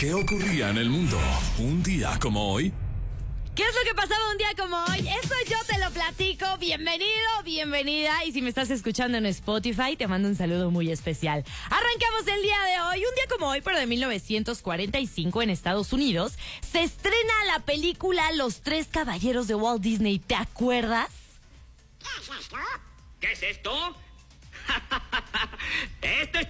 ¿Qué ocurría en el mundo un día como hoy? ¿Qué es lo que pasaba un día como hoy? Eso yo te lo platico. Bienvenido, bienvenida. Y si me estás escuchando en Spotify, te mando un saludo muy especial. Arrancamos el día de hoy, un día como hoy, pero de 1945 en Estados Unidos, se estrena la película Los Tres Caballeros de Walt Disney. ¿Te acuerdas? ¿Qué es esto? Este es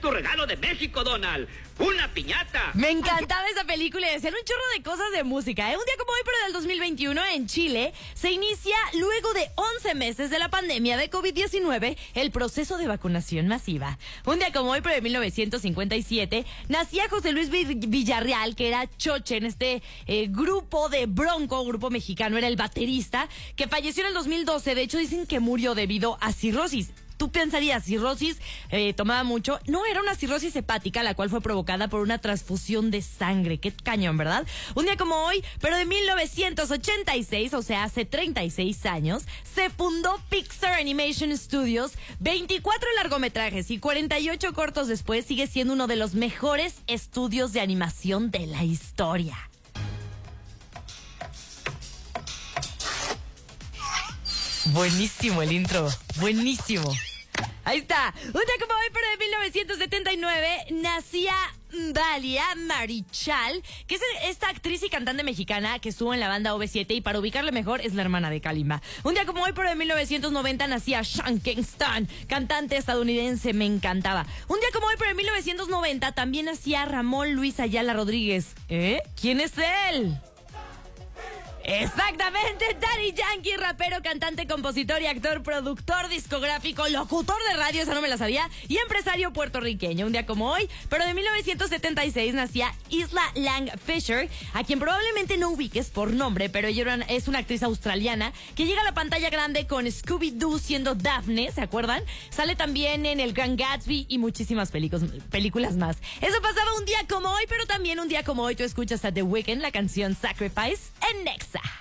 tu regalo de México, Donald. Una piñata. Me encantaba esa película y decían un chorro de cosas de música. ¿eh? Un día como hoy, pero del 2021, en Chile, se inicia, luego de 11 meses de la pandemia de COVID-19, el proceso de vacunación masiva. Un día como hoy, pero de 1957, nacía José Luis Villarreal, que era choche en este eh, grupo de Bronco, grupo mexicano, era el baterista, que falleció en el 2012. De hecho, dicen que murió debido a cirrosis tú pensarías, cirrosis, eh, tomaba mucho. No, era una cirrosis hepática, la cual fue provocada por una transfusión de sangre. Qué cañón, ¿verdad? Un día como hoy, pero de 1986, o sea, hace 36 años, se fundó Pixar Animation Studios. 24 largometrajes y 48 cortos después, sigue siendo uno de los mejores estudios de animación de la historia. Buenísimo el intro, buenísimo. Ahí está. Un día como hoy, pero de 1979, nacía Dalia Marichal, que es esta actriz y cantante mexicana que estuvo en la banda OV7 y para ubicarle mejor es la hermana de Kalimba. Un día como hoy, pero de 1990, nacía Sean Kingston, cantante estadounidense, me encantaba. Un día como hoy, pero de 1990, también nacía Ramón Luis Ayala Rodríguez. ¿Eh? ¿Quién es él? Exactamente, Daddy Yankee, rapero, cantante, compositor y actor, productor discográfico, locutor de radio, esa no me la sabía, y empresario puertorriqueño. Un día como hoy, pero de 1976 nacía Isla Lang Fisher, a quien probablemente no ubiques por nombre, pero ella es una actriz australiana que llega a la pantalla grande con Scooby-Doo siendo Daphne, ¿se acuerdan? Sale también en El Gran Gatsby y muchísimas películas más. Eso pasaba un día como hoy, pero también un día como hoy tú escuchas a The Weeknd la canción Sacrifice Nexa.